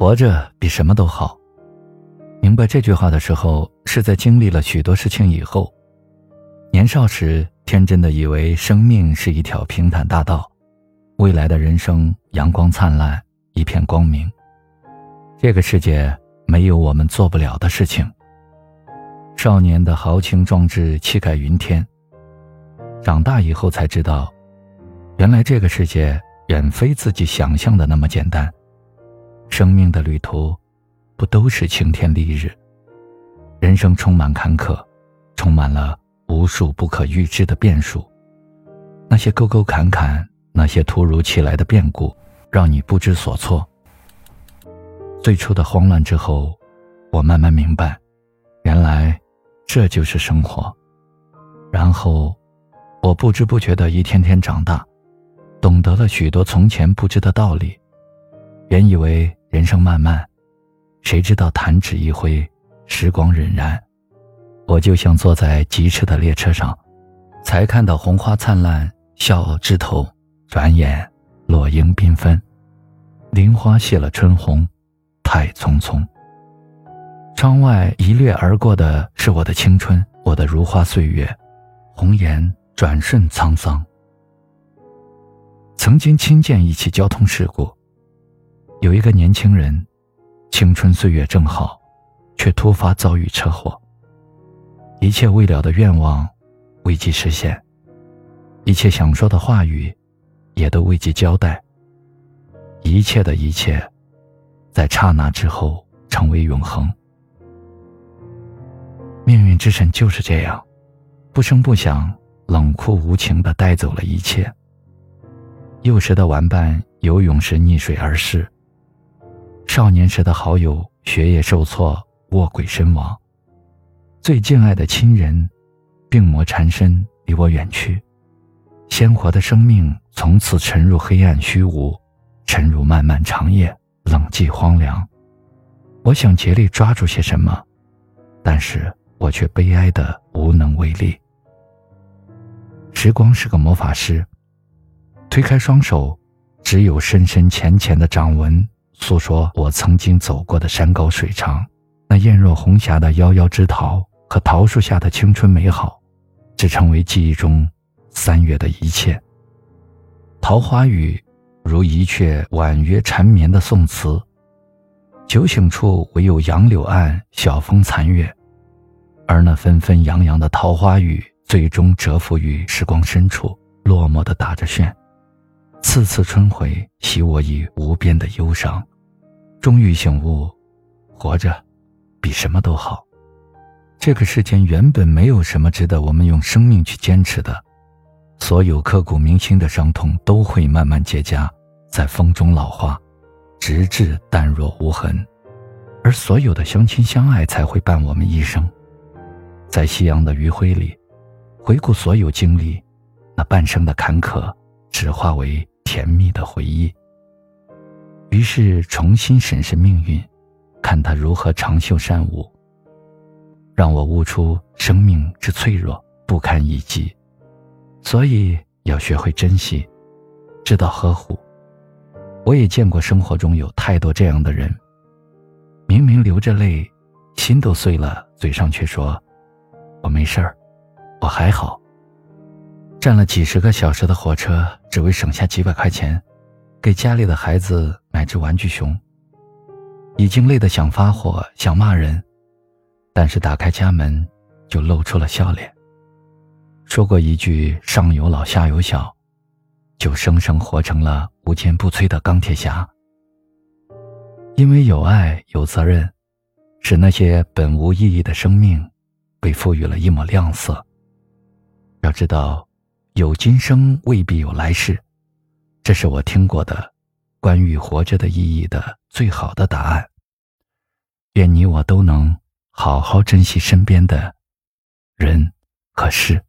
活着比什么都好。明白这句话的时候，是在经历了许多事情以后。年少时，天真的以为生命是一条平坦大道，未来的人生阳光灿烂，一片光明。这个世界没有我们做不了的事情。少年的豪情壮志，气概云天。长大以后才知道，原来这个世界远非自己想象的那么简单。生命的旅途，不都是晴天丽日？人生充满坎坷，充满了无数不可预知的变数。那些沟沟坎坎，那些突如其来的变故，让你不知所措。最初的慌乱之后，我慢慢明白，原来。这就是生活，然后，我不知不觉的一天天长大，懂得了许多从前不知的道理。原以为人生漫漫，谁知道弹指一挥，时光荏苒。我就像坐在疾驰的列车上，才看到红花灿烂，笑傲枝头，转眼落英缤纷，林花谢了春红，太匆匆。窗外一掠而过的是我的青春，我的如花岁月，红颜转瞬沧桑。曾经亲见一起交通事故，有一个年轻人，青春岁月正好，却突发遭遇车祸。一切未了的愿望，未及实现；一切想说的话语，也都未及交代。一切的一切，在刹那之后成为永恒。命运之神就是这样，不声不响、冷酷无情地带走了一切。幼时的玩伴游泳时溺水而逝，少年时的好友学业受挫卧轨身亡，最敬爱的亲人病魔缠身离我远去，鲜活的生命从此沉入黑暗虚无，沉入漫漫长夜冷寂荒凉。我想竭力抓住些什么，但是。我却悲哀的无能为力。时光是个魔法师，推开双手，只有深深浅浅的掌纹，诉说我曾经走过的山高水长。那艳若红霞的夭夭枝桃和桃树下的青春美好，只成为记忆中三月的一切。桃花雨，如一阙婉约缠绵的宋词。酒醒处，唯有杨柳岸，晓风残月。而那纷纷扬扬的桃花雨，最终蛰伏于时光深处，落寞的打着旋。次次春回，洗我以无边的忧伤。终于醒悟，活着，比什么都好。这个世间原本没有什么值得我们用生命去坚持的，所有刻骨铭心的伤痛都会慢慢结痂，在风中老化，直至淡若无痕。而所有的相亲相爱，才会伴我们一生。在夕阳的余晖里，回顾所有经历，那半生的坎坷，只化为甜蜜的回忆。于是重新审视命运，看他如何长袖善舞，让我悟出生命之脆弱，不堪一击。所以要学会珍惜，知道呵护。我也见过生活中有太多这样的人，明明流着泪，心都碎了，嘴上却说。我没事儿，我还好。站了几十个小时的火车，只为省下几百块钱，给家里的孩子买只玩具熊。已经累得想发火，想骂人，但是打开家门，就露出了笑脸。说过一句“上有老，下有小”，就生生活成了无坚不摧的钢铁侠。因为有爱，有责任，使那些本无意义的生命。被赋予了一抹亮色。要知道，有今生未必有来世，这是我听过的关于活着的意义的最好的答案。愿你我都能好好珍惜身边的人和事。